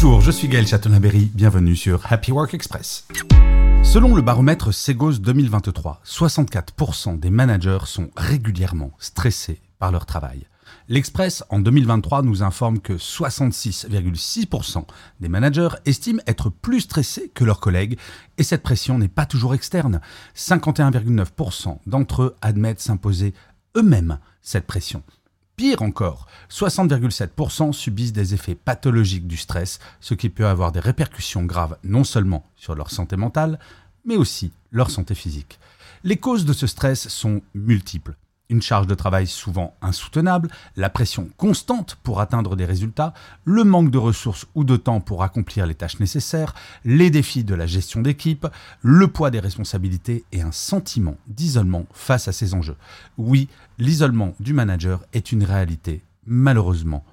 Bonjour, je suis Gaël Chatonaberry. Bienvenue sur Happy Work Express. Selon le baromètre Segos 2023, 64% des managers sont régulièrement stressés par leur travail. L'Express en 2023 nous informe que 66,6% des managers estiment être plus stressés que leurs collègues et cette pression n'est pas toujours externe. 51,9% d'entre eux admettent s'imposer eux-mêmes cette pression. Pire encore, 60,7% subissent des effets pathologiques du stress, ce qui peut avoir des répercussions graves non seulement sur leur santé mentale, mais aussi leur santé physique. Les causes de ce stress sont multiples. Une charge de travail souvent insoutenable, la pression constante pour atteindre des résultats, le manque de ressources ou de temps pour accomplir les tâches nécessaires, les défis de la gestion d'équipe, le poids des responsabilités et un sentiment d'isolement face à ces enjeux. Oui, l'isolement du manager est une réalité, malheureusement,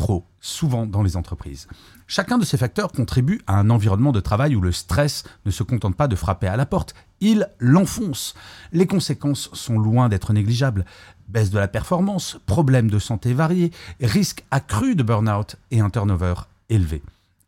trop souvent dans les entreprises. Chacun de ces facteurs contribue à un environnement de travail où le stress ne se contente pas de frapper à la porte, il l'enfonce. Les conséquences sont loin d'être négligeables. Baisse de la performance, problèmes de santé variés, risque accru de burn-out et un turnover élevé.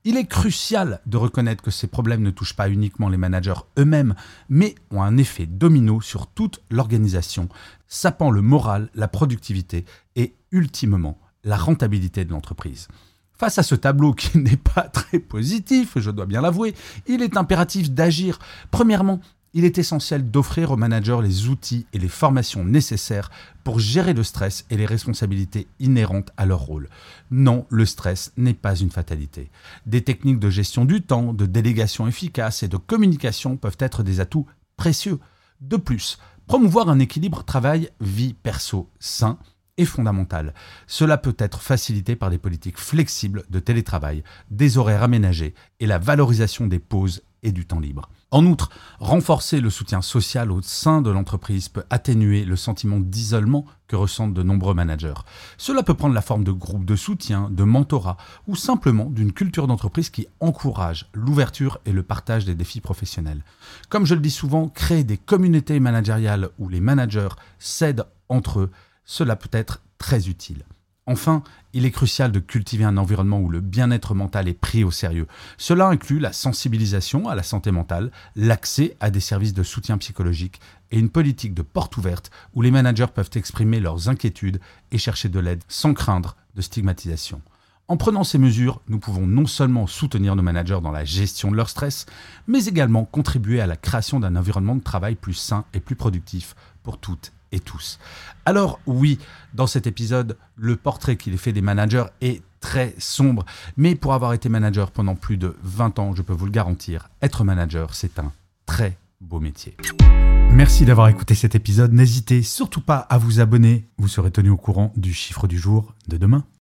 Il est crucial de reconnaître que ces problèmes ne touchent pas uniquement les managers eux-mêmes, mais ont un effet domino sur toute l'organisation, sapant le moral, la productivité et, ultimement, la rentabilité de l'entreprise. Face à ce tableau qui n'est pas très positif, je dois bien l'avouer, il est impératif d'agir. Premièrement, il est essentiel d'offrir aux managers les outils et les formations nécessaires pour gérer le stress et les responsabilités inhérentes à leur rôle. Non, le stress n'est pas une fatalité. Des techniques de gestion du temps, de délégation efficace et de communication peuvent être des atouts précieux. De plus, promouvoir un équilibre travail-vie perso sain est fondamental. Cela peut être facilité par des politiques flexibles de télétravail, des horaires aménagés et la valorisation des pauses et du temps libre. En outre, renforcer le soutien social au sein de l'entreprise peut atténuer le sentiment d'isolement que ressentent de nombreux managers. Cela peut prendre la forme de groupes de soutien, de mentorat ou simplement d'une culture d'entreprise qui encourage l'ouverture et le partage des défis professionnels. Comme je le dis souvent, créer des communautés managériales où les managers s'aident entre eux cela peut être très utile. Enfin, il est crucial de cultiver un environnement où le bien-être mental est pris au sérieux. Cela inclut la sensibilisation à la santé mentale, l'accès à des services de soutien psychologique et une politique de porte ouverte où les managers peuvent exprimer leurs inquiétudes et chercher de l'aide sans craindre de stigmatisation. En prenant ces mesures, nous pouvons non seulement soutenir nos managers dans la gestion de leur stress, mais également contribuer à la création d'un environnement de travail plus sain et plus productif pour toutes tous. Alors oui, dans cet épisode, le portrait qu'il est fait des managers est très sombre, mais pour avoir été manager pendant plus de 20 ans, je peux vous le garantir, être manager, c'est un très beau métier. Merci d'avoir écouté cet épisode, n'hésitez surtout pas à vous abonner, vous serez tenu au courant du chiffre du jour de demain.